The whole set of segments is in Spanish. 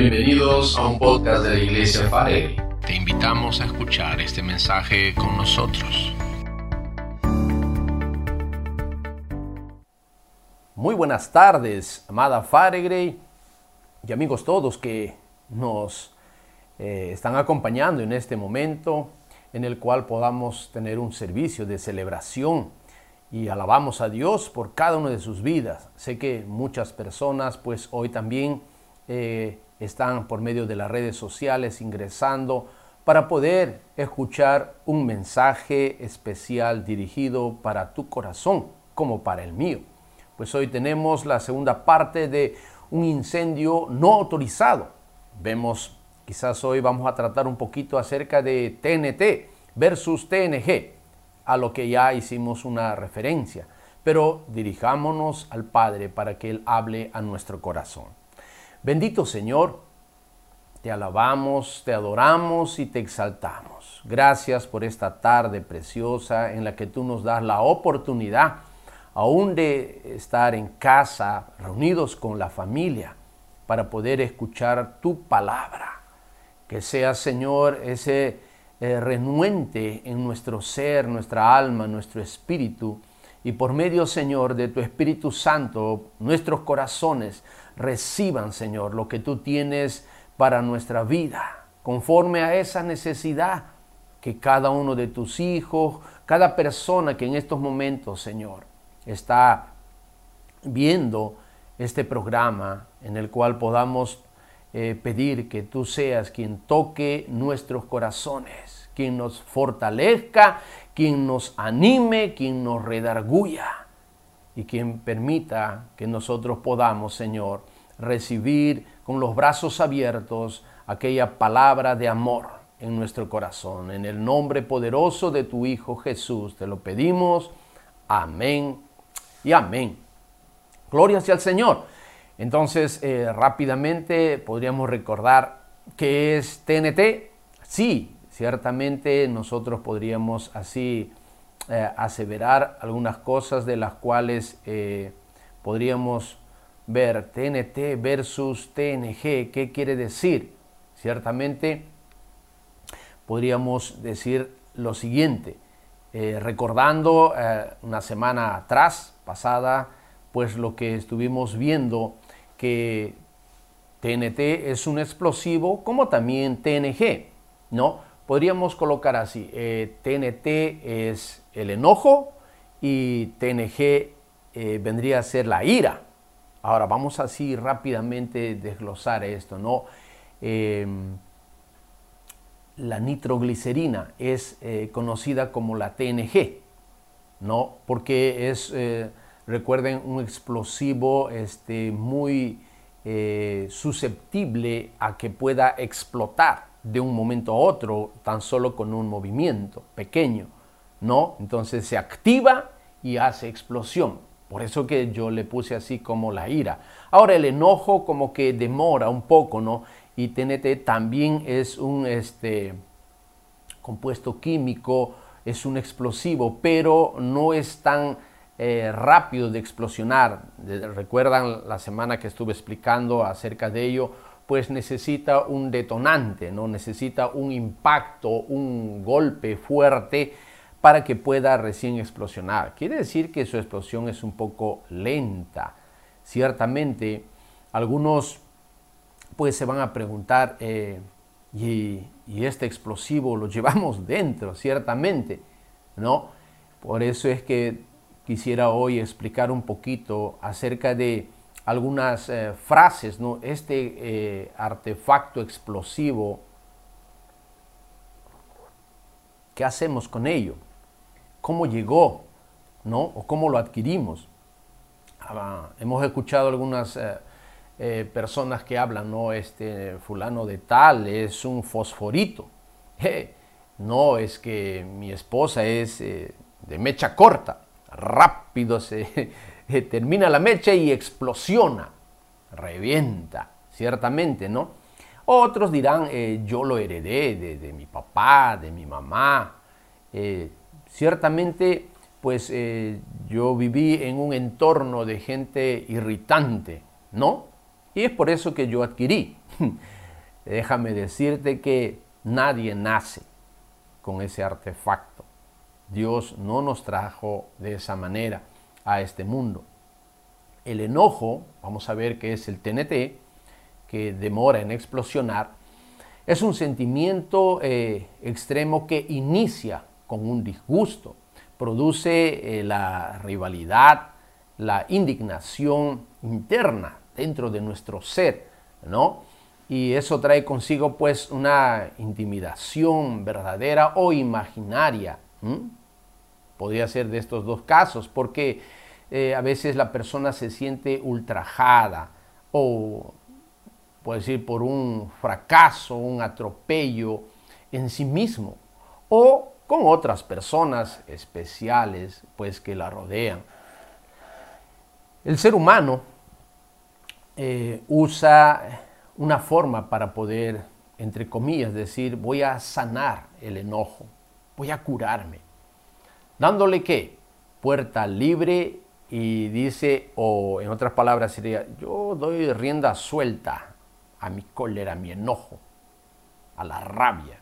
Bienvenidos a un podcast de la Iglesia Farelli. Te invitamos a escuchar este mensaje con nosotros. Muy buenas tardes, amada Faregre y amigos todos que nos eh, están acompañando en este momento en el cual podamos tener un servicio de celebración y alabamos a Dios por cada una de sus vidas. Sé que muchas personas pues hoy también eh, están por medio de las redes sociales ingresando para poder escuchar un mensaje especial dirigido para tu corazón como para el mío. Pues hoy tenemos la segunda parte de un incendio no autorizado. Vemos, quizás hoy vamos a tratar un poquito acerca de TNT versus TNG a lo que ya hicimos una referencia, pero dirijámonos al Padre para que Él hable a nuestro corazón. Bendito Señor, te alabamos, te adoramos y te exaltamos. Gracias por esta tarde preciosa en la que tú nos das la oportunidad aún de estar en casa, reunidos con la familia, para poder escuchar tu palabra. Que sea, Señor, ese eh, renuente en nuestro ser, nuestra alma, nuestro espíritu. Y por medio, Señor, de tu Espíritu Santo, nuestros corazones reciban, Señor, lo que tú tienes para nuestra vida, conforme a esa necesidad que cada uno de tus hijos, cada persona que en estos momentos, Señor, está viendo este programa en el cual podamos eh, pedir que tú seas quien toque nuestros corazones, quien nos fortalezca, quien nos anime, quien nos redarguya y quien permita que nosotros podamos, Señor, recibir con los brazos abiertos aquella palabra de amor en nuestro corazón. En el nombre poderoso de tu Hijo Jesús te lo pedimos. Amén y amén. Gloria sea al Señor. Entonces, eh, rápidamente podríamos recordar qué es TNT. Sí, ciertamente nosotros podríamos así eh, aseverar algunas cosas de las cuales eh, podríamos ver TNT versus TNG. ¿Qué quiere decir? Ciertamente podríamos decir lo siguiente. recordando una semana atrás, pasada, pues lo que estuvimos viendo que TNT es un explosivo como también TNG, ¿no? Podríamos colocar así, TNT eh, es el enojo y TNG eh, vendría a ser la ira. Ahora vamos así rápidamente desglosar esto, ¿no? Em, la nitroglicerina es eh, conocida como la TNG, ¿no? Porque es, recuerden, un explosivo este, muy susceptible a que pueda explotar de un momento a otro, tan solo con un movimiento pequeño, ¿no? Entonces se activa y hace explosión. Por eso que yo le puse así como la ira. Ahora el enojo como que demora un poco, ¿no? Y TNT también es un este, compuesto químico es un explosivo, pero no es tan eh, rápido de explosionar. Recuerdan la semana que estuve explicando acerca de ello, pues necesita un detonante, no necesita un impacto, un golpe fuerte para que pueda recién explosionar. Quiere decir que su explosión es un poco lenta. Ciertamente, algunos pues se van a preguntar, eh, y, este explosivo lo llevamos dentro, ciertamente, ¿no? Por eso es que quisiera hoy explicar un poquito acerca de algunas eh, frases, ¿no? Este eh, artefacto explosivo, ¿qué hacemos con ello? ¿Cómo llegó? ¿No? ¿O cómo lo adquirimos? Ah, hemos escuchado algunas eh, personas que hablan, no, este fulano de tal es un fosforito. no, es que mi esposa es de mecha corta, rápido se termina la mecha y explosiona, revienta, ciertamente, ¿no? Otros dirán, eh, yo lo heredé de, de, mi papá, de mi mamá. ciertamente, pues yo viví en un entorno de gente irritante, ¿no? Y es por eso que yo adquirí. Déjame decirte que nadie nace con ese artefacto. Dios no nos trajo de esa manera a este mundo. El enojo, vamos a ver qué es el TNT, que demora en explosionar, es un sentimiento eh, extremo que inicia con un disgusto, produce eh, la rivalidad, la indignación interna dentro de nuestro ser, ¿no? Y eso trae consigo pues una intimidación verdadera o imaginaria. Podría ser de estos dos casos, porque eh, a veces la persona se siente ultrajada o, puede decir, por un fracaso, un atropello en sí mismo o con otras personas especiales pues que la rodean. El ser humano eh, usa una forma para poder, entre comillas, decir, voy a sanar el enojo, voy a curarme, dándole qué? Puerta libre y dice, o en otras palabras sería, yo doy rienda suelta a mi cólera, a mi enojo, a la rabia.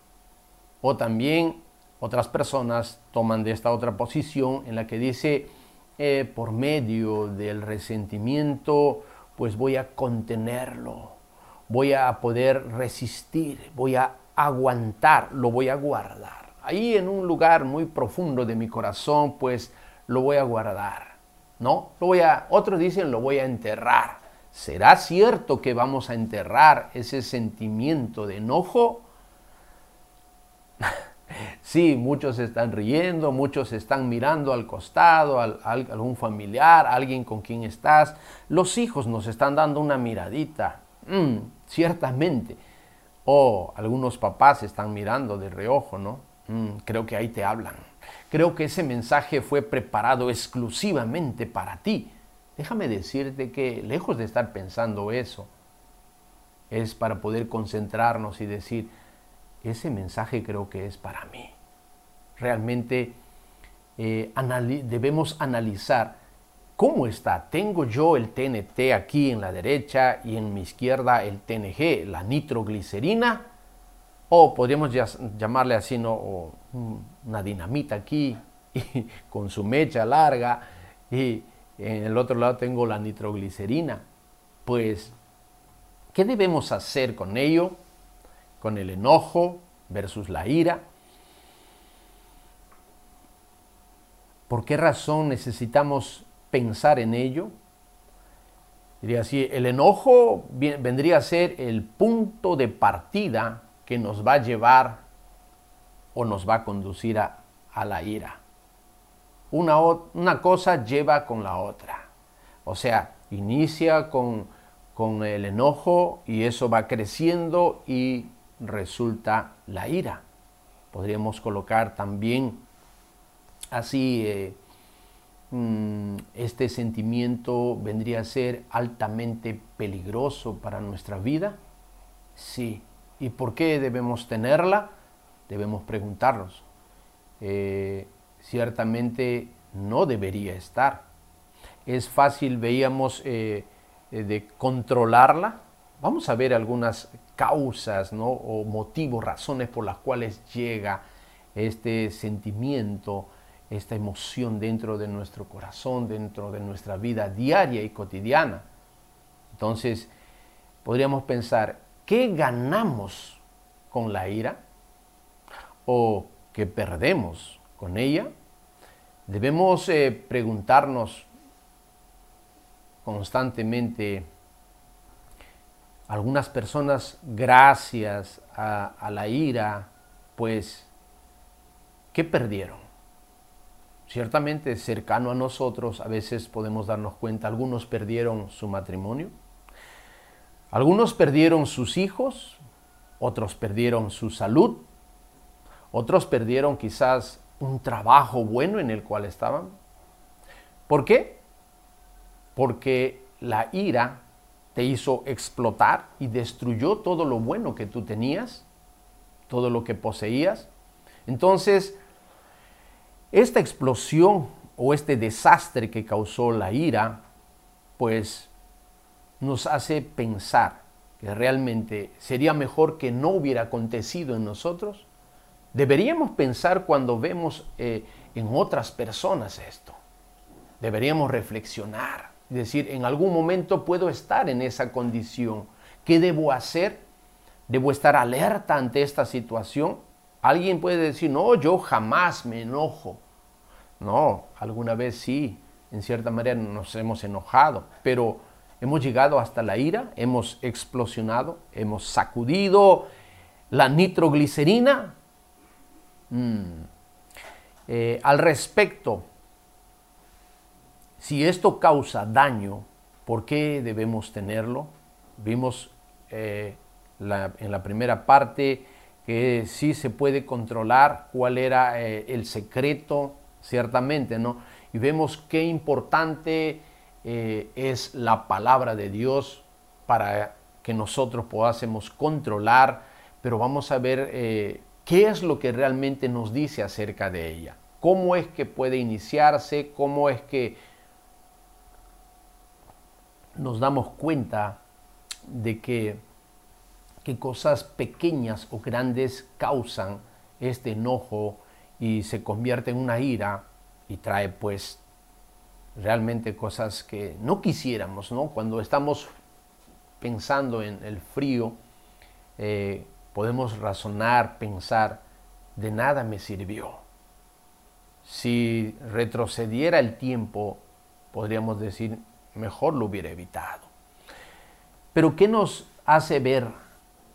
O también otras personas toman de esta otra posición en la que dice, eh, por medio del resentimiento, pues voy a contenerlo, voy a poder resistir, voy a aguantar, lo voy a guardar. Ahí en un lugar muy profundo de mi corazón, pues lo voy a guardar. ¿No? Lo voy a, otros dicen lo voy a enterrar. ¿Será cierto que vamos a enterrar ese sentimiento de enojo? Sí, muchos están riendo, muchos están mirando al costado, a, algún familiar, alguien con quien estás. Los hijos nos están dando una miradita, mm, ciertamente. O algunos papás están mirando de reojo, ¿no? Mm, creo que ahí te hablan. Creo que ese mensaje fue preparado exclusivamente para ti. Déjame decirte que lejos de estar pensando eso, es para poder concentrarnos y decir, ese mensaje creo que es para mí. Realmente eh, debemos analizar cómo está. Tengo yo el TNT aquí en la derecha y en mi izquierda el TNG, la nitroglicerina, o podríamos llamarle así, ¿no? Una dinamita aquí con su mecha larga y en el otro lado tengo la nitroglicerina. Pues, ¿qué debemos hacer con ello? con el enojo versus la ira. ¿Por qué razón necesitamos pensar en ello? Diría así, el enojo vendría a ser el punto de partida que nos va a llevar o nos va a conducir a, la ira. Una, una, cosa lleva con la otra. O sea, inicia con, con el enojo y eso va creciendo y resulta la ira. Podríamos colocar también así, eh, mm, este sentimiento vendría a ser altamente peligroso para nuestra vida. Sí. ¿Y por qué debemos tenerla? Debemos preguntarnos. Eh, ciertamente no debería estar. Es fácil, veíamos, eh, de controlarla. Vamos a ver algunas causas ¿no? o motivos, razones por las cuales llega este sentimiento, esta emoción dentro de nuestro corazón, dentro de nuestra vida diaria y cotidiana. Entonces, podríamos pensar, ¿qué ganamos con la ira? ¿O qué perdemos con ella? Debemos eh, preguntarnos constantemente, algunas personas, gracias a, la ira, pues, ¿qué perdieron? Ciertamente cercano a nosotros a veces podemos darnos cuenta, algunos perdieron su matrimonio, algunos perdieron sus hijos, otros perdieron su salud, otros perdieron quizás un trabajo bueno en el cual estaban. ¿Por qué? Porque la ira te hizo explotar y destruyó todo lo bueno que tú tenías, todo lo que poseías. Entonces, esta explosión o este desastre que causó la ira, pues nos hace pensar que realmente sería mejor que no hubiera acontecido en nosotros, deberíamos pensar cuando vemos eh, en otras personas esto. Deberíamos reflexionar decir, en algún momento puedo estar en esa condición. ¿Qué debo hacer? ¿Debo estar alerta ante esta situación? Alguien puede decir, no, yo jamás me enojo. No, alguna vez sí, en cierta manera nos hemos enojado, pero hemos llegado hasta la ira, hemos explosionado, hemos sacudido la nitroglicerina. Mm. Eh, al respecto, si esto causa daño, ¿por qué debemos tenerlo? Vimos eh, en la primera parte que sí se puede controlar cuál era eh, el secreto, ciertamente, ¿no? Y vemos qué importante eh, es la palabra de Dios para que nosotros podásemos controlar, pero vamos a ver eh, qué es lo que realmente nos dice acerca de ella, cómo es que puede iniciarse, cómo es que nos damos cuenta de que, que cosas pequeñas o grandes causan este enojo y se convierte en una ira y trae pues realmente cosas que no quisiéramos, ¿no? Cuando estamos pensando en el frío, eh, podemos razonar, pensar, de nada me sirvió. Si retrocediera el tiempo, podríamos decir, mejor lo hubiera evitado. Pero ¿qué nos hace ver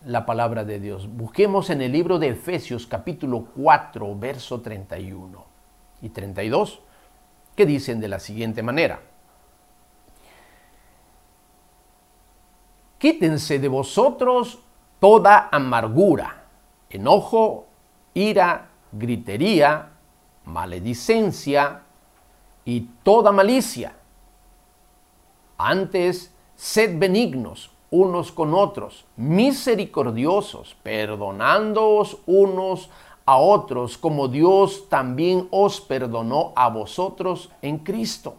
la palabra de Dios? Busquemos en el libro de Efesios capítulo 4, verso 31 y 32 que dicen de la siguiente manera. Quítense de vosotros toda amargura, enojo, ira, gritería, maledicencia y toda malicia. Antes, sed benignos unos con otros, misericordiosos, perdonándoos unos a otros como Dios también os perdonó a vosotros en Cristo.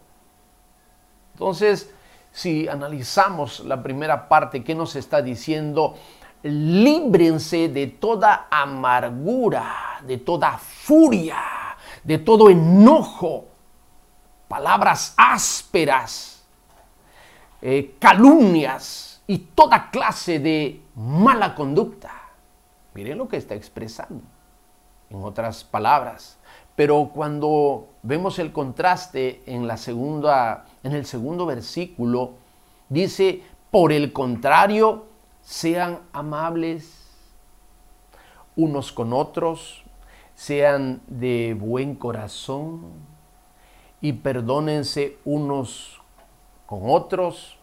Entonces, si analizamos la primera parte, ¿qué nos está diciendo? Líbrense de toda amargura, de toda furia, de todo enojo, palabras ásperas, eh, calumnias y toda clase de mala conducta. Miren lo que está expresando en otras palabras. Pero cuando vemos el contraste en, la segunda, en el segundo versículo, dice, por el contrario, sean amables unos con otros, sean de buen corazón y perdónense unos con otros,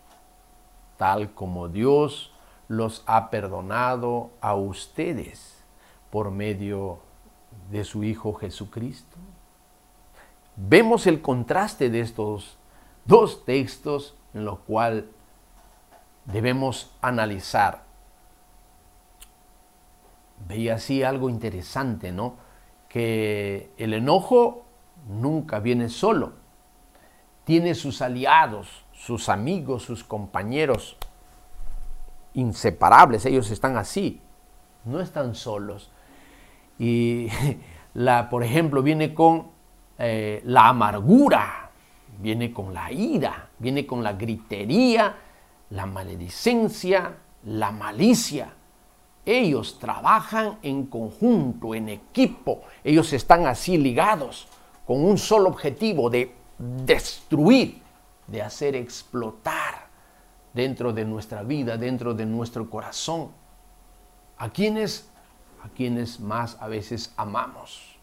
tal como Dios los ha perdonado a ustedes por medio de su Hijo Jesucristo. Vemos el contraste de estos dos textos en los cuales debemos analizar. Veía así algo interesante, ¿no? Que el enojo nunca viene solo. Tiene sus aliados, sus amigos, sus compañeros inseparables. Ellos están así. No están solos. Y la, por ejemplo, viene con eh, la amargura, viene con la ira, viene con la gritería, la maledicencia, la malicia. Ellos trabajan en conjunto, en equipo. Ellos están así ligados con un solo objetivo de destruir, de hacer explotar dentro de nuestra vida, dentro de nuestro corazón. A quienes a quienes más a veces amamos.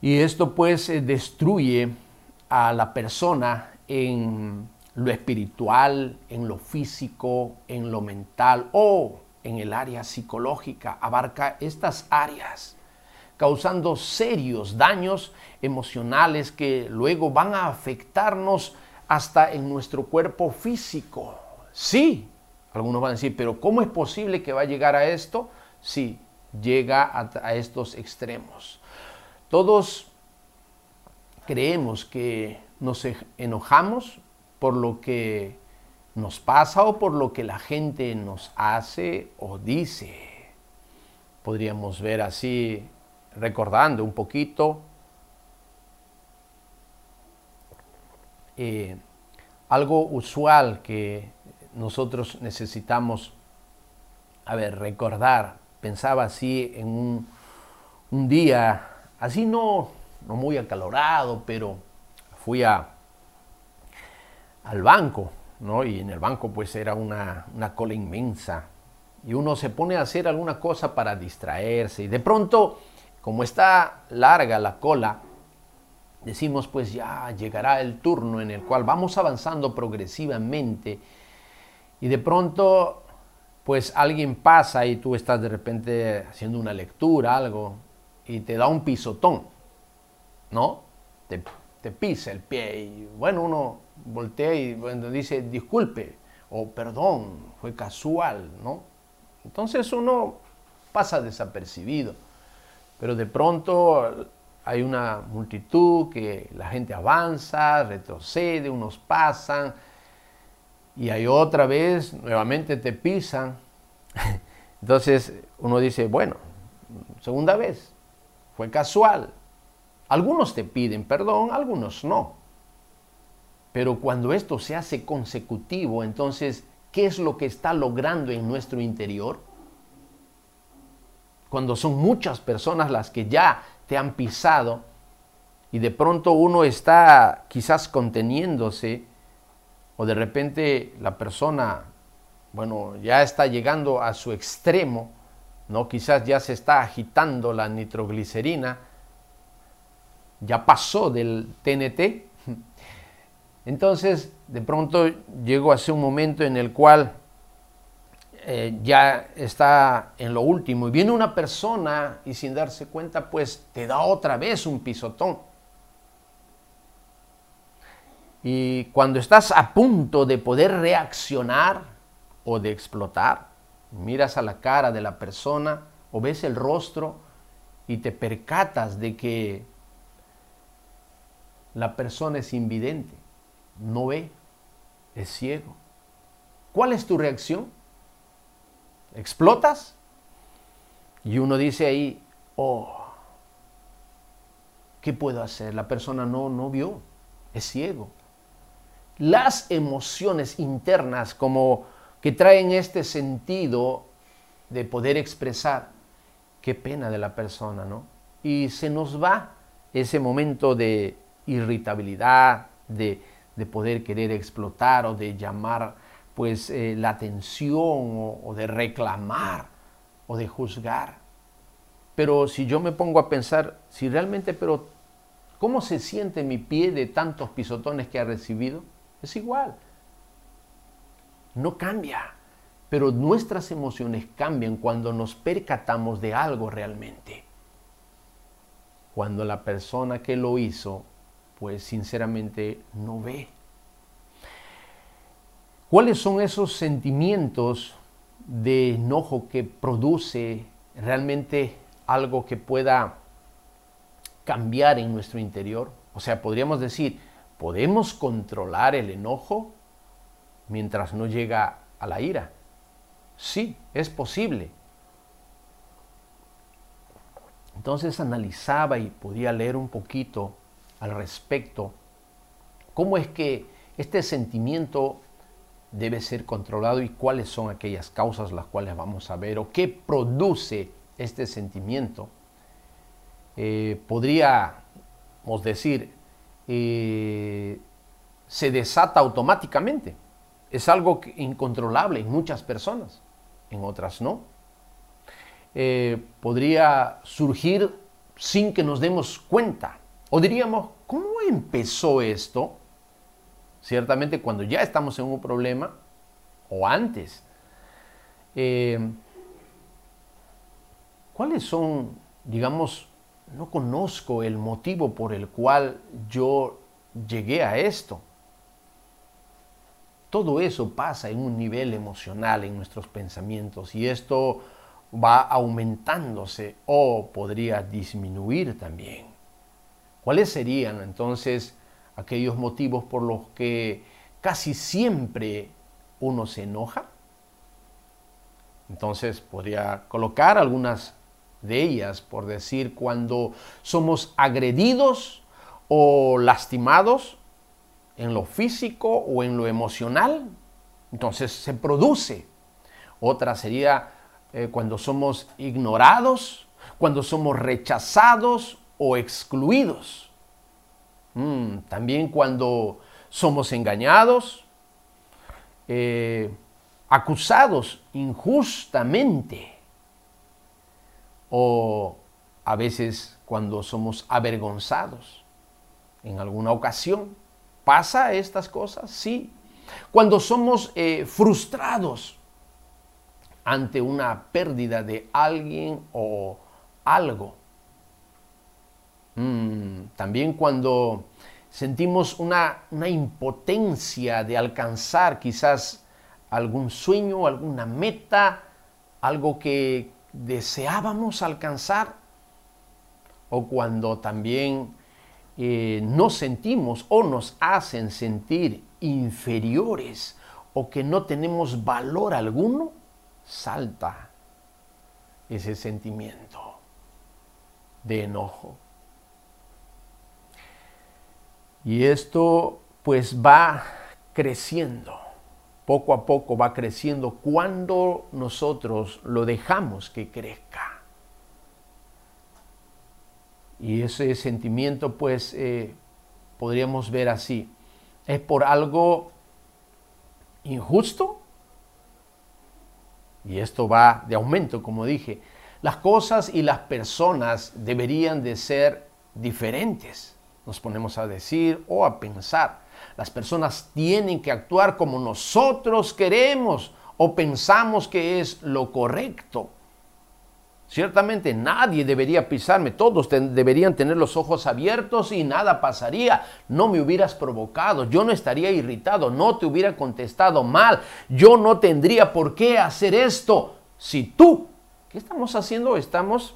Y esto pues eh, destruye a la persona en lo espiritual, en lo físico, en lo mental o en el área psicológica. Abarca estas áreas, causando serios daños emocionales que luego van a afectarnos hasta en nuestro cuerpo físico. Sí, algunos van a decir, pero ¿cómo es posible que va a llegar a esto? Sí, llega a, estos extremos. Todos creemos que nos enojamos por lo que nos pasa o por lo que la gente nos hace o dice. Podríamos ver así, recordando un poquito, eh, algo usual que nosotros necesitamos, a ver, recordar. Pensaba así en un, día, así no, no muy acalorado, pero fui a, al banco, ¿no? Y en el banco pues era una, una cola inmensa. Y uno se pone a hacer alguna cosa para distraerse. Y de pronto, como está larga la cola, decimos pues ya llegará el turno en el cual vamos avanzando progresivamente y de pronto pues alguien pasa y tú estás de repente haciendo una lectura, algo, y te da un pisotón, ¿no? Te, te pisa el pie y bueno, uno voltea y bueno, dice disculpe o perdón, fue casual, ¿no? Entonces uno pasa desapercibido, pero de pronto hay una multitud que la gente avanza, retrocede, unos pasan y hay otra vez, nuevamente te pisan. Entonces uno dice, bueno, segunda vez, fue casual. Algunos te piden perdón, algunos no. Pero cuando esto se hace consecutivo, entonces, ¿qué es lo que está logrando en nuestro interior? Cuando son muchas personas las que ya te han pisado y de pronto uno está quizás conteniéndose o de repente la persona, bueno, ya está llegando a su extremo, ¿no? Quizás ya se está agitando la nitroglicerina, ya pasó del TNT. Entonces, de pronto llegó a un momento en el cual eh, ya está en lo último y viene una persona y sin darse cuenta pues te da otra vez un pisotón. Y cuando estás a punto de poder reaccionar o de explotar, miras a la cara de la persona o ves el rostro y te percatas de que la persona es invidente, no ve, es ciego. ¿Cuál es tu reacción? explotas y uno dice ahí, oh, ¿qué puedo hacer? La persona no, no vio, es ciego. Las emociones internas como que traen este sentido de poder expresar, qué pena de la persona, ¿no? Y se nos va ese momento de irritabilidad, de, de poder querer explotar o de llamar pues eh, la atención o, de reclamar o de juzgar. Pero si yo me pongo a pensar, si realmente, pero ¿cómo se siente mi pie de tantos pisotones que ha recibido? Es igual. No cambia. Pero nuestras emociones cambian cuando nos percatamos de algo realmente. Cuando la persona que lo hizo, pues sinceramente no ve. ¿Cuáles son esos sentimientos de enojo que produce realmente algo que pueda cambiar en nuestro interior? O sea, podríamos decir, ¿podemos controlar el enojo mientras no llega a la ira? Sí, es posible. Entonces analizaba y podía leer un poquito al respecto cómo es que este sentimiento debe ser controlado y cuáles son aquellas causas las cuales vamos a ver o qué produce este sentimiento. Eh, podríamos decir, se desata automáticamente. Es algo incontrolable en muchas personas, en otras no. Eh, podría surgir sin que nos demos cuenta. O diríamos, ¿cómo empezó esto? ciertamente cuando ya estamos en un problema o antes. Eh, ¿Cuáles son, digamos, no conozco el motivo por el cual yo llegué a esto? Todo eso pasa en un nivel emocional en nuestros pensamientos y esto va aumentándose o podría disminuir también. ¿Cuáles serían entonces aquellos motivos por los que casi siempre uno se enoja. Entonces podría colocar algunas de ellas, por decir, cuando somos agredidos o lastimados en lo físico o en lo emocional, entonces se produce. Otra sería eh, cuando somos ignorados, cuando somos rechazados o excluidos. Mm, también cuando somos engañados, eh, acusados injustamente o a veces cuando somos avergonzados en alguna ocasión. ¿Pasa estas cosas? Sí. Cuando somos eh, frustrados ante una pérdida de alguien o algo. Mm, también cuando sentimos una, una impotencia de alcanzar quizás algún sueño, alguna meta, algo que deseábamos alcanzar, o cuando también eh, nos sentimos o nos hacen sentir inferiores o que no tenemos valor alguno, salta ese sentimiento de enojo. Y esto pues va creciendo, poco a poco va creciendo cuando nosotros lo dejamos que crezca. Y ese sentimiento pues eh, podríamos ver así, es por algo injusto. Y esto va de aumento, como dije. Las cosas y las personas deberían de ser diferentes nos ponemos a decir o a pensar. Las personas tienen que actuar como nosotros queremos o pensamos que es lo correcto. Ciertamente nadie debería pisarme, todos deberían tener los ojos abiertos y nada pasaría. No me hubieras provocado, yo no estaría irritado, no te hubiera contestado mal, yo no tendría por qué hacer esto. Si tú, ¿qué estamos haciendo? Estamos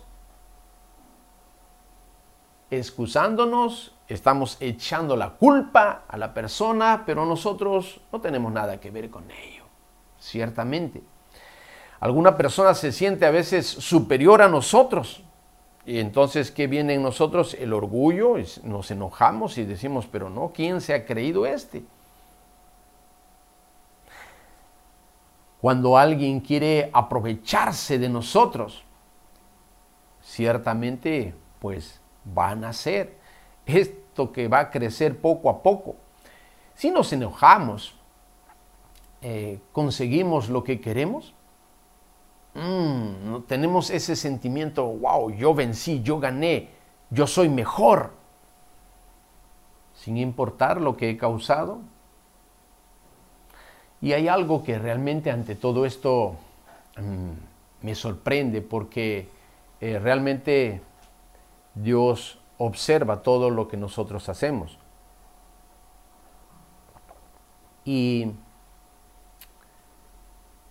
excusándonos, estamos echando la culpa a la persona, pero nosotros no tenemos nada que ver con ello, ciertamente. Alguna persona se siente a veces superior a nosotros. Y entonces, ¿qué viene en nosotros? El orgullo, nos enojamos y decimos, pero no, ¿quién se ha creído este? Cuando alguien quiere aprovecharse de nosotros, ciertamente, pues van a ser. Esto que va a crecer poco a poco. Si nos enojamos, eh, conseguimos lo que queremos, mm, tenemos ese sentimiento, wow, yo vencí, yo gané, yo soy mejor, sin importar lo que he causado. Y hay algo que realmente ante todo esto mm, me sorprende porque eh, realmente Dios observa todo lo que nosotros hacemos. Y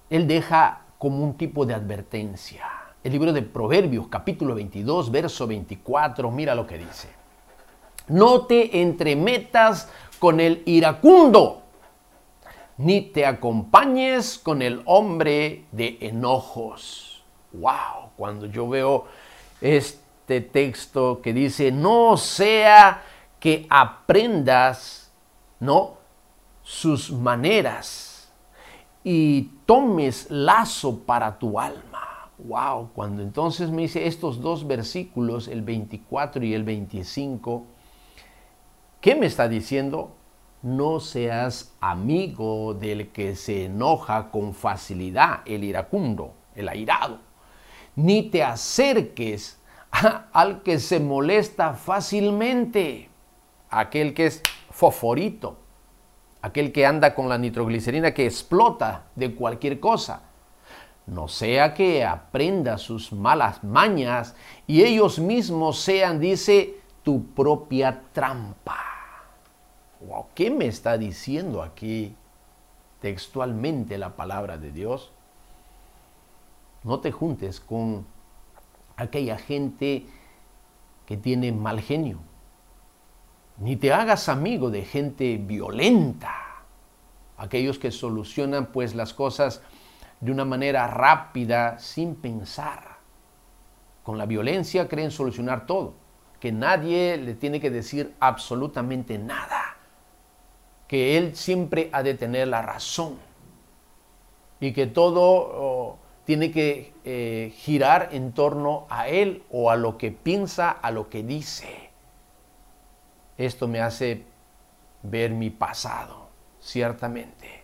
Él deja como un tipo de advertencia. El libro de Proverbios, capítulo 22, verso 24, mira lo que dice. No te entremetas con el iracundo, ni te acompañes con el hombre de enojos. ¡Wow! Cuando yo veo este este texto que dice, no sea que aprendas, ¿no? Sus maneras y tomes lazo para tu alma. Wow, cuando entonces me dice estos dos versículos, el 24 y el 25, ¿qué me está diciendo? No seas amigo del que se enoja con facilidad, el iracundo, el airado, ni te acerques al que se molesta fácilmente, aquel que es fosforito, aquel que anda con la nitroglicerina que explota de cualquier cosa. No sea que aprenda sus malas mañas y ellos mismos sean, dice, tu propia trampa. ¿Qué me está diciendo aquí textualmente la palabra de Dios? No te juntes con aquella gente que tiene mal genio. Ni te hagas amigo de gente violenta. aquellos que solucionan pues las cosas de una manera rápida sin pensar. Con la violencia creen solucionar todo, que nadie le tiene que decir absolutamente nada, que él siempre ha de tener la razón y que todo tiene que eh, girar en torno a él o a lo que piensa, a lo que dice. Esto me hace ver mi pasado, ciertamente.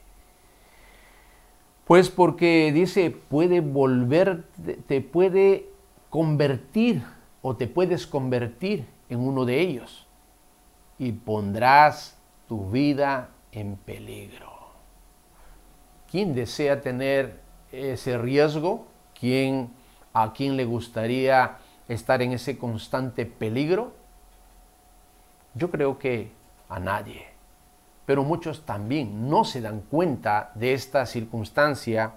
Pues porque dice, puede volver, te puede convertir o te puedes convertir en uno de ellos y pondrás tu vida en peligro. ¿Quién desea tener ese riesgo? ¿Quién, ¿A quién le gustaría estar en ese constante peligro? Yo creo que a nadie. Pero muchos también no se dan cuenta de esta circunstancia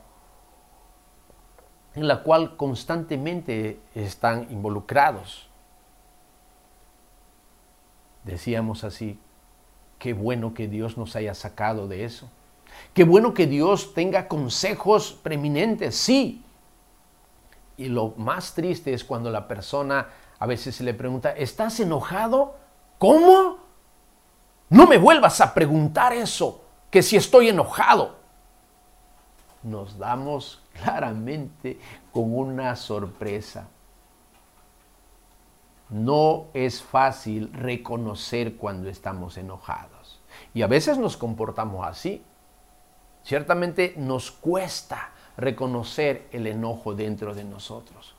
en la cual constantemente están involucrados. Decíamos así, qué bueno que Dios nos haya sacado de eso. Qué bueno que Dios tenga consejos preeminentes, sí. Y lo más triste es cuando la persona a veces se le pregunta, ¿estás enojado? ¿Cómo? No me vuelvas a preguntar eso, que si estoy enojado. Nos damos claramente con una sorpresa. No es fácil reconocer cuando estamos enojados. Y a veces nos comportamos así. Ciertamente nos cuesta reconocer el enojo dentro de nosotros.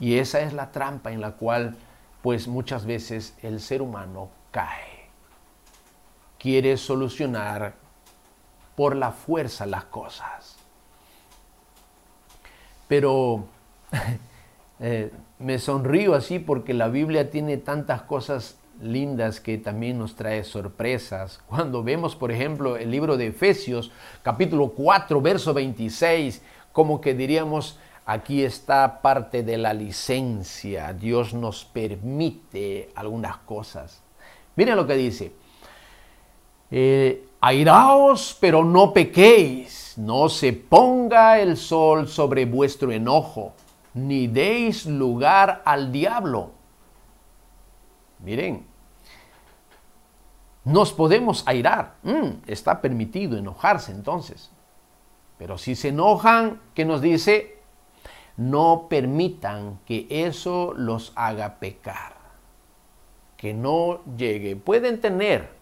Y esa es la trampa en la cual pues muchas veces el ser humano cae quiere solucionar por la fuerza las cosas. Pero eh, me sonrío así porque la Biblia tiene tantas cosas lindas que también nos trae sorpresas. Cuando vemos, por ejemplo, el libro de Efesios, capítulo 4, verso 26, como que diríamos, aquí está parte de la licencia. Dios nos permite algunas cosas. Miren lo que dice. Eh, airaos, pero no pequéis, no se ponga el sol sobre vuestro enojo, ni deis lugar al diablo. Miren, nos podemos airar, mm, está permitido enojarse entonces. Pero si se enojan, ¿qué nos dice? No permitan que eso los haga pecar, que no llegue. Pueden tener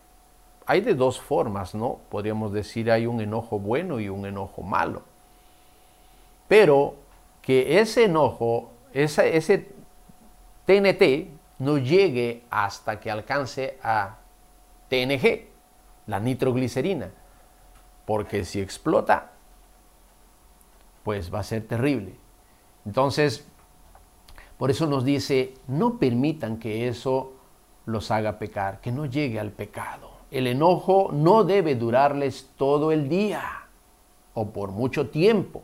hay de dos formas, ¿no? Podríamos decir hay un enojo bueno y un enojo malo. Pero que ese enojo, ese, ese TNT, no llegue hasta que alcance a TNG, la nitroglicerina. Porque si explota, pues va a ser terrible. Entonces, por eso nos dice, no permitan que eso los haga pecar, que no llegue al pecado. El enojo no debe durarles todo el día o por mucho tiempo,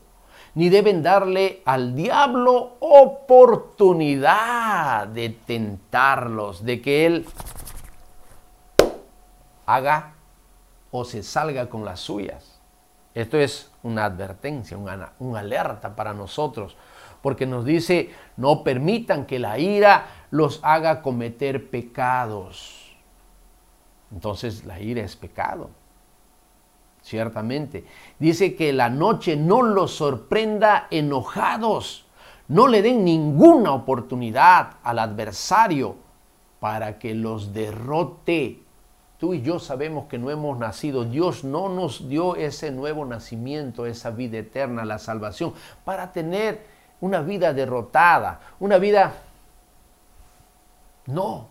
ni deben darle al diablo oportunidad de tentarlos, de que él haga o se salga con las suyas. Esto es una advertencia, una, alerta para nosotros, porque nos dice, no permitan que la ira los haga cometer pecados entonces la ira es pecado. Ciertamente. Dice que la noche no los sorprenda enojados. No le den ninguna oportunidad al adversario para que los derrote. Tú y yo sabemos que no hemos nacido. Dios no nos dio ese nuevo nacimiento, esa vida eterna, la salvación, para tener una vida derrotada, una vida... No,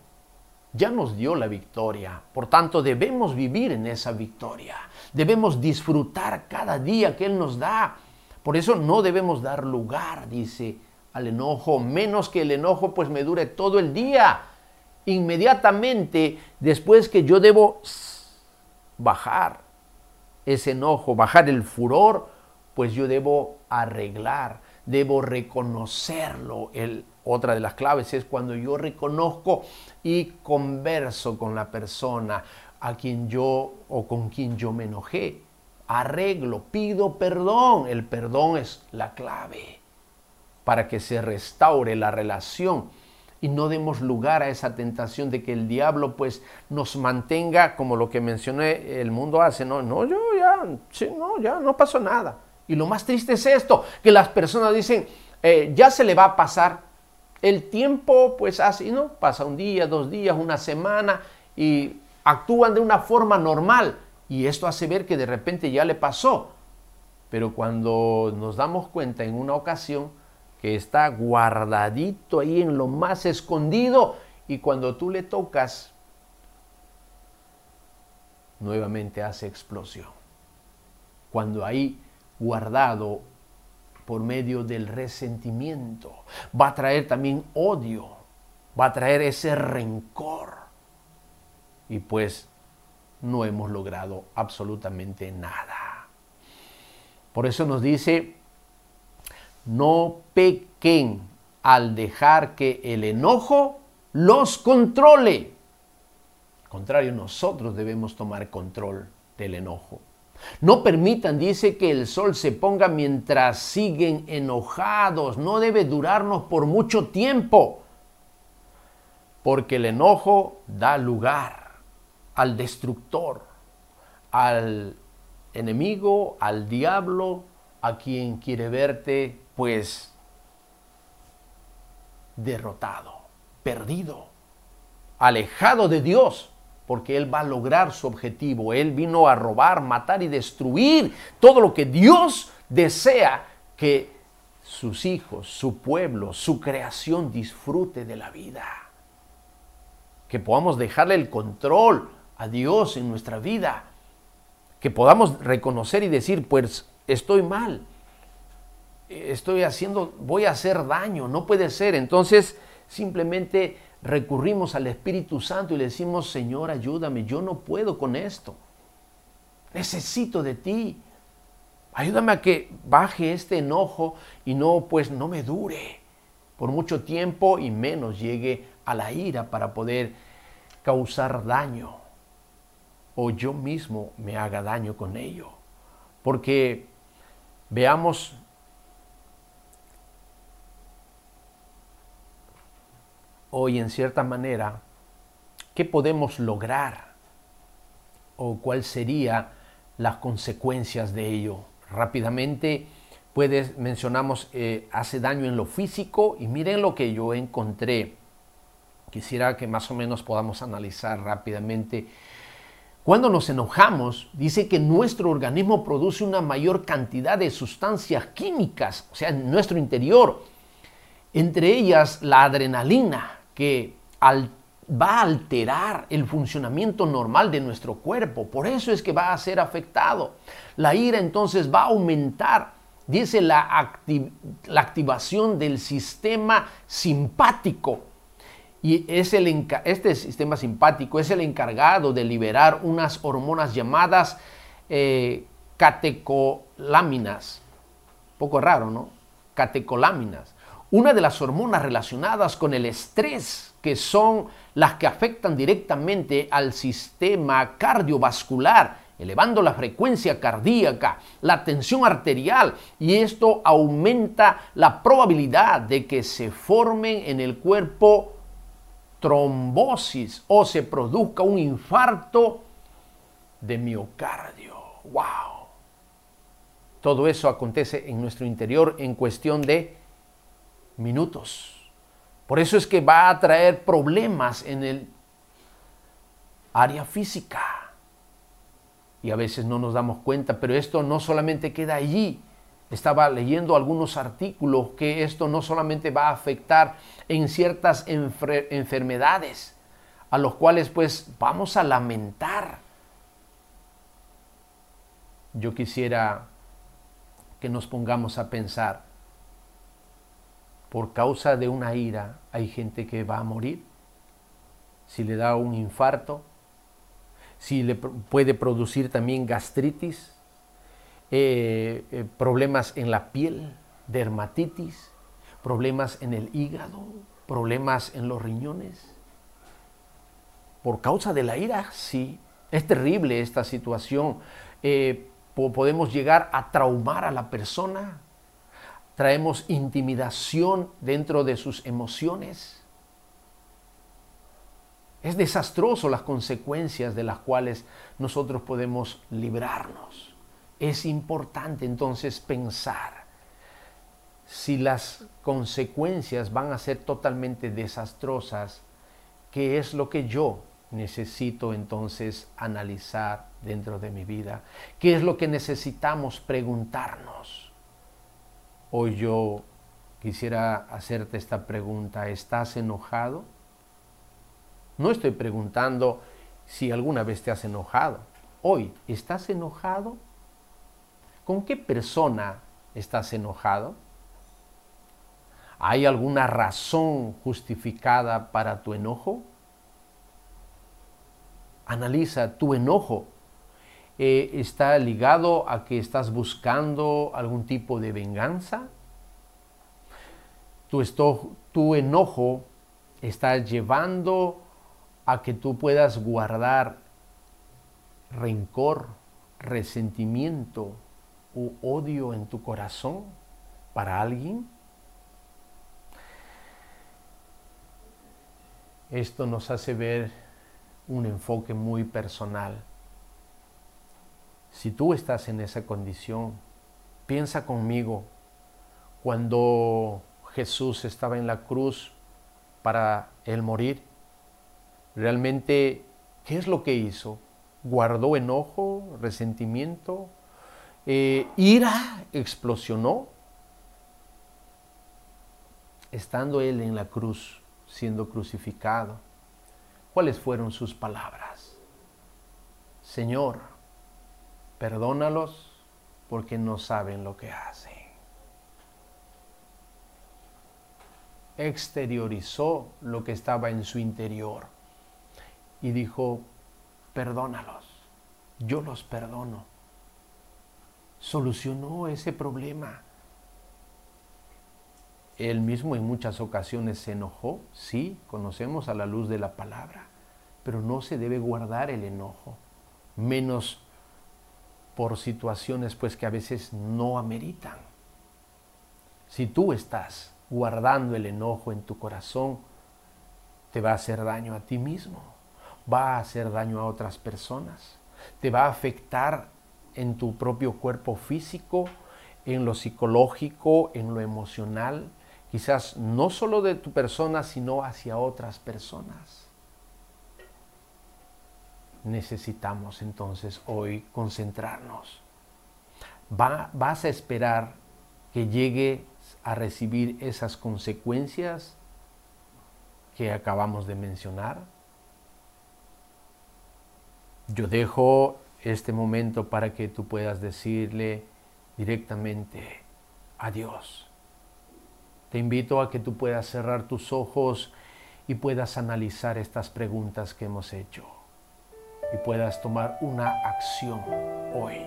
ya nos dio la victoria. Por tanto, debemos vivir en esa victoria. Debemos disfrutar cada día que Él nos da. Por eso no debemos dar lugar, dice, al enojo, menos que el enojo pues me dure todo el día. Inmediatamente después que yo debo bajar ese enojo, bajar el furor, pues yo debo arreglar, debo reconocerlo, el otra de las claves es cuando yo reconozco y converso con la persona a quien yo o con quien yo me enojé. arreglo, pido perdón. El perdón es la clave para que se restaure la relación y no demos lugar a esa tentación de que el diablo pues nos mantenga como lo que mencioné el mundo hace, no, no, yo ya, sí, no, ya no pasó nada. Y lo más triste es esto, que las personas dicen, eh, ya se le va a pasar. El tiempo pues así, ¿no? Pasa un día, dos días, una semana y actúan de una forma normal y esto hace ver que de repente ya le pasó. Pero cuando nos damos cuenta en una ocasión que está guardadito ahí en lo más escondido y cuando tú le tocas, nuevamente hace explosión. Cuando ahí guardado por medio del resentimiento, va a traer también odio, va a traer ese rencor. Y pues no hemos logrado absolutamente nada. Por eso nos dice, no pequen al dejar que el enojo los controle. Al contrario, nosotros debemos tomar control del enojo. No permitan, dice, que el sol se ponga mientras siguen enojados. No debe durarnos por mucho tiempo. Porque el enojo da lugar al destructor, al enemigo, al diablo, a quien quiere verte pues derrotado, perdido, alejado de Dios, porque Él va a lograr su objetivo. Él vino a robar, matar y destruir todo lo que Dios desea que sus hijos, su pueblo, su creación disfrute de la vida. Que podamos dejarle el control a Dios en nuestra vida. Que podamos reconocer y decir, pues estoy mal. Estoy haciendo, voy a hacer daño, no puede ser. Entonces simplemente recurrimos al Espíritu Santo y le decimos, Señor, ayúdame, yo no puedo con esto. Necesito de ti. Ayúdame a que baje este enojo y no, pues, no me dure por mucho tiempo y menos llegue a la ira para poder causar daño o yo mismo me haga daño con ello. Porque veamos hoy en cierta manera qué podemos lograr o cuál sería las consecuencias de ello. Rápidamente, puedes, mencionamos, eh, hace daño en lo físico y miren lo que yo encontré. Quisiera que más o menos podamos analizar rápidamente. Cuando nos enojamos, dice que nuestro organismo produce una mayor cantidad de sustancias químicas, o sea, en nuestro interior, entre ellas la adrenalina, que va a alterar el funcionamiento normal de nuestro cuerpo. Por eso es que va a ser afectado. La ira entonces va a aumentar. Dice la, activación del sistema simpático. Y es el, este sistema simpático es el encargado de liberar unas hormonas llamadas eh, catecoláminas. Poco raro, ¿no? Catecoláminas una de las hormonas relacionadas con el estrés, que son las que afectan directamente al sistema cardiovascular, elevando la frecuencia cardíaca, la tensión arterial, y esto aumenta la probabilidad de que se formen en el cuerpo trombosis o se produzca un infarto de miocardio. ¡Wow! Todo eso acontece en nuestro interior en cuestión de minutos. Por eso es que va a traer problemas en el área física. Y a veces no nos damos cuenta, pero esto no solamente queda allí. Estaba leyendo algunos artículos que esto no solamente va a afectar en ciertas enfermedades, a los cuales pues vamos a lamentar. Yo quisiera que nos pongamos a pensar por causa de una ira hay gente que va a morir, si le da un infarto, si le puede producir también gastritis, eh, eh, problemas en la piel, dermatitis, problemas en el hígado, problemas en los riñones. Por causa de la ira, sí. Es terrible esta situación. Eh, podemos llegar a traumar a la persona. Traemos intimidación dentro de sus emociones. Es desastroso las consecuencias de las cuales nosotros podemos librarnos. Es importante entonces pensar si las consecuencias van a ser totalmente desastrosas, ¿qué es lo que yo necesito entonces analizar dentro de mi vida? ¿Qué es lo que necesitamos preguntarnos? Hoy yo quisiera hacerte esta pregunta, ¿estás enojado? No estoy preguntando si alguna vez te has enojado. Hoy, ¿estás enojado? ¿Con qué persona estás enojado? ¿Hay alguna razón justificada para tu enojo? Analiza tu enojo. Eh, ¿Está ligado a que estás buscando algún tipo de venganza? Tu, enojo está llevando a que tú puedas guardar rencor, resentimiento u odio en tu corazón para alguien? Esto nos hace ver un enfoque muy personal. Si tú estás en esa condición, piensa conmigo cuando Jesús estaba en la cruz para el morir Realmente, ¿qué es lo que hizo? ¿Guardó enojo, resentimiento? Eh, ¿Ira explosionó? Estando él en la cruz, siendo crucificado, ¿cuáles fueron sus palabras? Señor, perdónalos porque no saben lo que hacen. Exteriorizó lo que estaba en su interior y dijo, perdónalos, yo los perdono. Solucionó ese problema. Él mismo en muchas ocasiones se enojó, sí, conocemos a la luz de la palabra, pero no se debe guardar el enojo, menos por situaciones pues que a veces no ameritan. Si tú estás guardando el enojo en tu corazón, te va a hacer daño a ti mismo va a hacer daño a otras personas, te va a afectar en tu propio cuerpo físico, en lo psicológico, en lo emocional, quizás no solo de tu persona, sino hacia otras personas. Necesitamos entonces hoy concentrarnos. ¿Vas a esperar que llegue a recibir esas consecuencias que acabamos de mencionar? Yo dejo este momento para que tú puedas decirle directamente a Dios. Te invito a que tú puedas cerrar tus ojos y puedas analizar estas preguntas que hemos hecho y puedas tomar una acción hoy.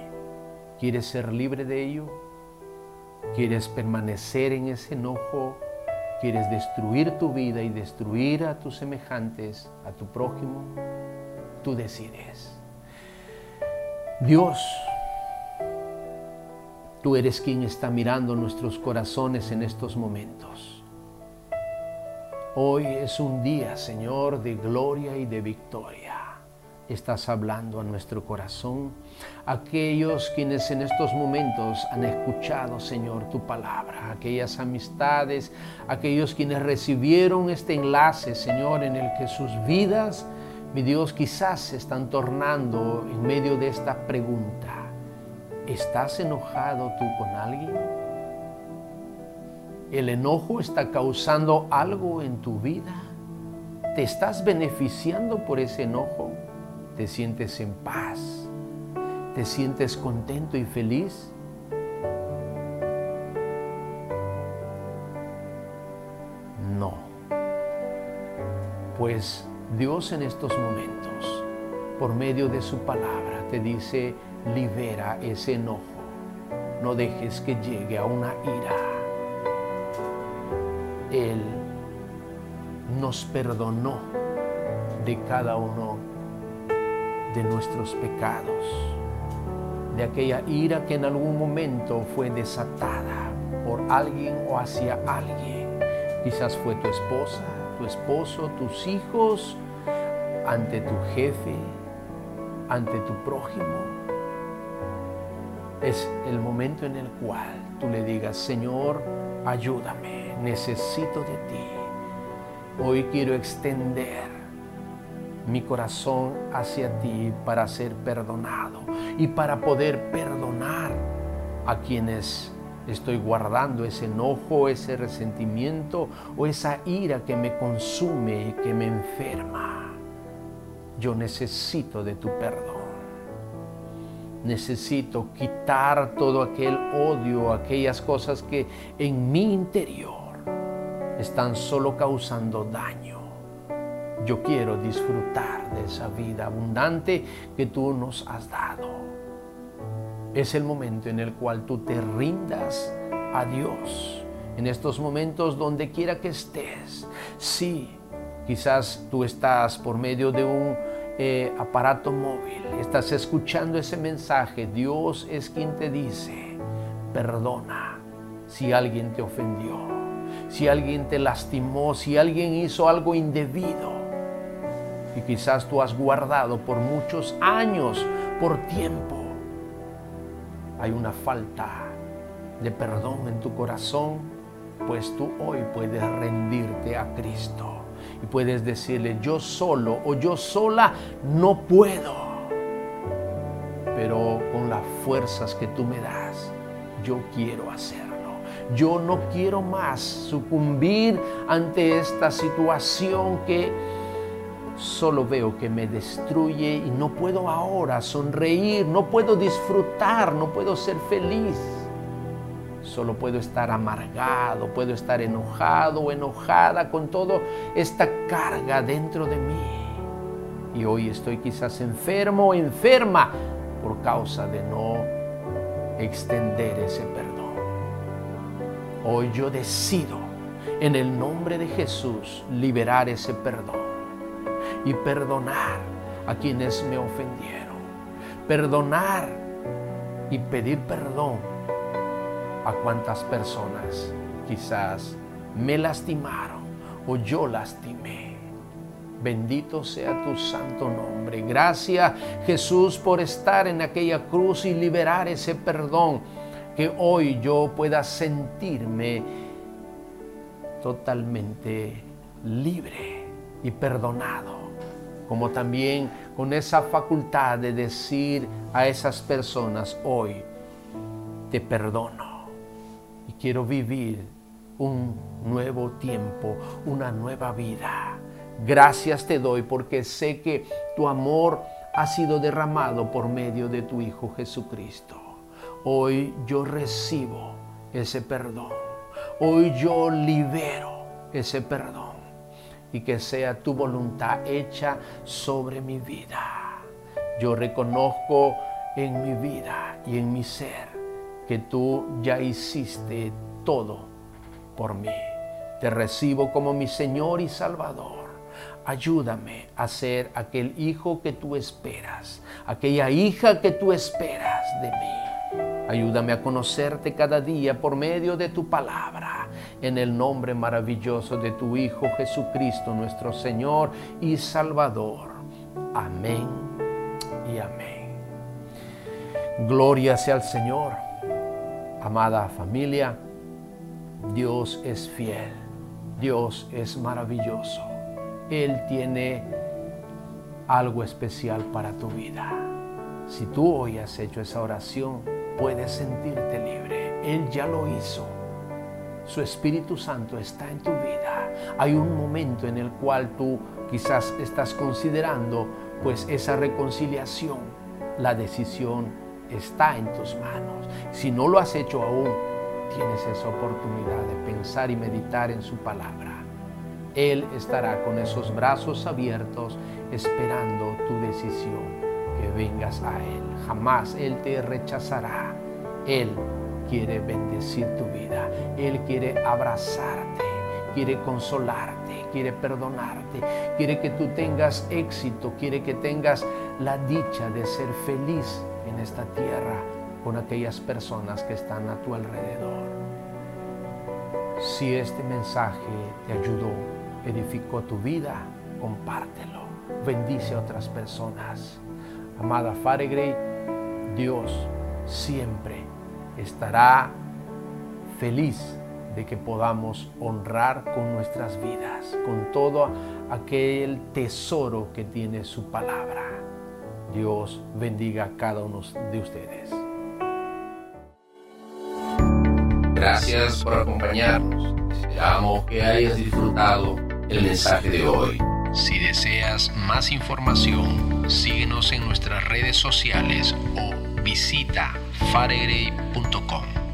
¿Quieres ser libre de ello? ¿Quieres permanecer en ese enojo? ¿Quieres destruir tu vida y destruir a tus semejantes, a tu prójimo? Tú decides. Dios, tú eres quien está mirando nuestros corazones en estos momentos. Hoy es un día, Señor, de gloria y de victoria. Estás hablando a nuestro corazón, aquellos quienes en estos momentos han escuchado, Señor, tu palabra, aquellas amistades, aquellos quienes recibieron este enlace, Señor, en el que sus vidas mi Dios, quizás se están tornando en medio de esta pregunta. ¿Estás enojado tú con alguien? ¿El enojo está causando algo en tu vida? ¿Te estás beneficiando por ese enojo? ¿Te sientes en paz? ¿Te sientes contento y feliz? No. Pues Dios en estos momentos, por medio de su palabra, te dice, libera ese enojo. No dejes que llegue a una ira. Él nos perdonó de cada uno de nuestros pecados. de aquella ira que en algún momento fue desatada por alguien o hacia alguien. Quizás fue tu esposa, tu esposo, tus hijos, ante tu jefe, ante tu prójimo. Es el momento en el cual tú le digas, Señor, ayúdame, necesito de ti. Hoy quiero extender mi corazón hacia ti para ser perdonado y para poder perdonar a quienes estoy guardando ese enojo, ese resentimiento o esa ira que me consume y que me enferma. Yo necesito de tu perdón. Necesito quitar todo aquel odio, aquellas cosas que en mi interior están solo causando daño. Yo quiero disfrutar de esa vida abundante que tú nos has dado. Es el momento en el cual tú te rindas a Dios. En estos momentos, donde quiera que estés. Sí, quizás tú estás por medio de un eh, aparato móvil, estás escuchando ese mensaje. Dios es quien te dice, perdona si alguien te ofendió, si alguien te lastimó, si alguien hizo algo indebido y quizás tú has guardado por muchos años, por tiempo. Hay una falta de perdón en tu corazón, pues tú hoy puedes rendirte a Cristo y puedes decirle, yo solo o yo sola no puedo, pero con las fuerzas que tú me das, yo quiero hacerlo. Yo no quiero más sucumbir ante esta situación que solo veo que me destruye y no puedo ahora sonreír, no puedo disfrutar, no puedo ser feliz. Solo puedo estar amargado, puedo estar enojado o enojada con toda esta carga dentro de mí. Y hoy estoy quizás enfermo o enferma por causa de no extender ese perdón. Hoy yo decido en el nombre de Jesús liberar ese perdón y perdonar a quienes me ofendieron. Perdonar y pedir perdón a cuantas personas quizás me lastimaron o yo lastimé. Bendito sea tu santo nombre. Gracias Jesús por estar en aquella cruz y liberar ese perdón. Que hoy yo pueda sentirme totalmente libre y perdonado como también con esa facultad de decir a esas personas hoy, te perdono y quiero vivir un nuevo tiempo, una nueva vida. Gracias te doy porque sé que tu amor ha sido derramado por medio de tu Hijo Jesucristo. Hoy yo recibo ese perdón. Hoy yo libero ese perdón y que sea tu voluntad hecha sobre mi vida. Yo reconozco en mi vida y en mi ser que tú ya hiciste todo por mí. Te recibo como mi Señor y Salvador. Ayúdame a ser aquel hijo que tú esperas, aquella hija que tú esperas de mí. Ayúdame a conocerte cada día por medio de tu palabra en el nombre maravilloso de tu Hijo Jesucristo, nuestro Señor y Salvador. Amén y amén. Gloria sea al Señor. Amada familia, Dios es fiel, Dios es maravilloso. Él tiene algo especial para tu vida. Si tú hoy has hecho esa oración, puedes sentirte libre. Él ya lo hizo su Espíritu Santo está en tu vida. Hay un momento en el cual tú quizás estás considerando pues esa reconciliación. La decisión está en tus manos. Si no lo has hecho aún, tienes esa oportunidad de pensar y meditar en su palabra. Él estará con esos brazos abiertos esperando tu decisión, vengas a Él. Jamás Él te rechazará. Él quiere bendecir tu vida. Él quiere abrazarte, quiere consolarte, quiere perdonarte, quiere que tú tengas éxito, quiere que tengas la dicha de ser feliz en esta tierra con aquellas personas que están a tu alrededor. Si este mensaje te ayudó, edificó tu vida, compártelo. Bendice a otras personas. Amada Faregre, Dios siempre estará feliz de que podamos honrar con nuestras vidas, con todo aquel tesoro que tiene su palabra. Dios bendiga a cada uno de ustedes. Gracias por acompañarnos. Esperamos que hayas disfrutado el mensaje de hoy. Si deseas más información, síguenos en nuestras redes sociales o visita faregrey.com.